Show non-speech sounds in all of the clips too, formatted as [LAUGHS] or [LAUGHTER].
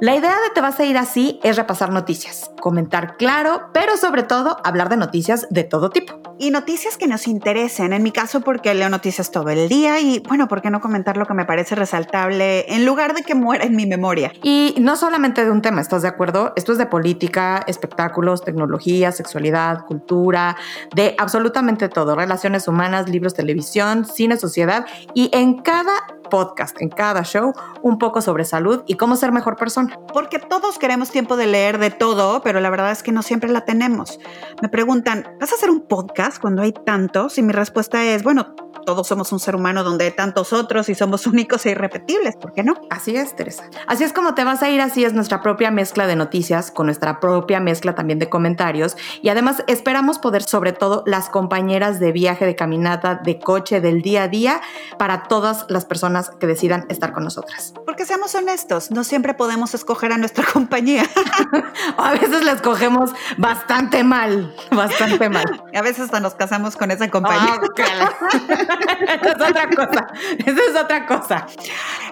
La idea de Te vas a ir así es repasar noticias, comentar claro, pero sobre todo hablar de noticias de todo tipo. Y noticias que nos interesen, en mi caso porque leo noticias todo el día y bueno, ¿por qué no comentar lo que me parece resaltable en lugar de que muera en mi memoria? Y no solamente de un tema, ¿estás de acuerdo? Esto es de política, espectáculos, tecnología, sexualidad, cultura, de absolutamente todo, relaciones humanas, libros, televisión, cine, sociedad y en cada podcast, en cada show, un poco sobre salud y cómo ser mejor persona. Porque todos queremos tiempo de leer de todo, pero la verdad es que no siempre la tenemos. Me preguntan, ¿vas a hacer un podcast cuando hay tantos? Y mi respuesta es, bueno, todos somos un ser humano donde hay tantos otros y somos [LAUGHS] únicos e irrepetibles, ¿por qué no? Así es, Teresa. Así es como te vas a ir, así es nuestra propia mezcla de noticias, con nuestra propia mezcla también de comentarios. Y además esperamos poder, sobre todo, las compañeras de viaje, de caminata, de coche, del día a día, para todas las personas que decidan estar con nosotras. Porque seamos honestos, no siempre podemos escoger a nuestra [LAUGHS] compañía. [LAUGHS] a veces la escogemos bastante mal, bastante mal. A veces hasta nos casamos con esa compañía. Ah, [LAUGHS] Esa es otra cosa. Esa es otra cosa.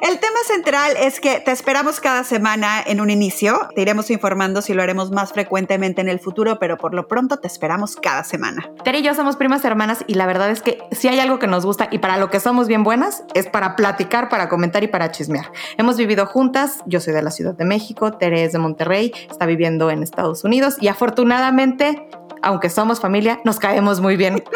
El tema central es que te esperamos cada semana en un inicio. Te iremos informando si lo haremos más frecuentemente en el futuro, pero por lo pronto te esperamos cada semana. Tere y yo somos primas hermanas y la verdad es que si hay algo que nos gusta y para lo que somos bien buenas es para platicar, para comentar y para chismear. Hemos vivido juntas. Yo soy de la Ciudad de México, Tere es de Monterrey, está viviendo en Estados Unidos y afortunadamente aunque somos familia, nos caemos muy bien. [LAUGHS]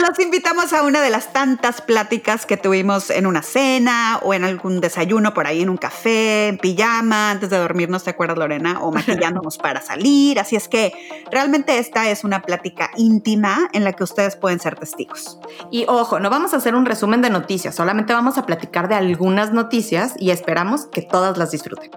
Los invitamos a una de las tantas pláticas que tuvimos en una cena o en algún desayuno por ahí en un café, en pijama, antes de dormirnos, ¿te acuerdas Lorena? O maquillándonos para salir. Así es que realmente esta es una plática íntima en la que ustedes pueden ser testigos. Y ojo, no vamos a hacer un resumen de noticias, solamente vamos a platicar de algunas noticias y esperamos que todas las disfruten.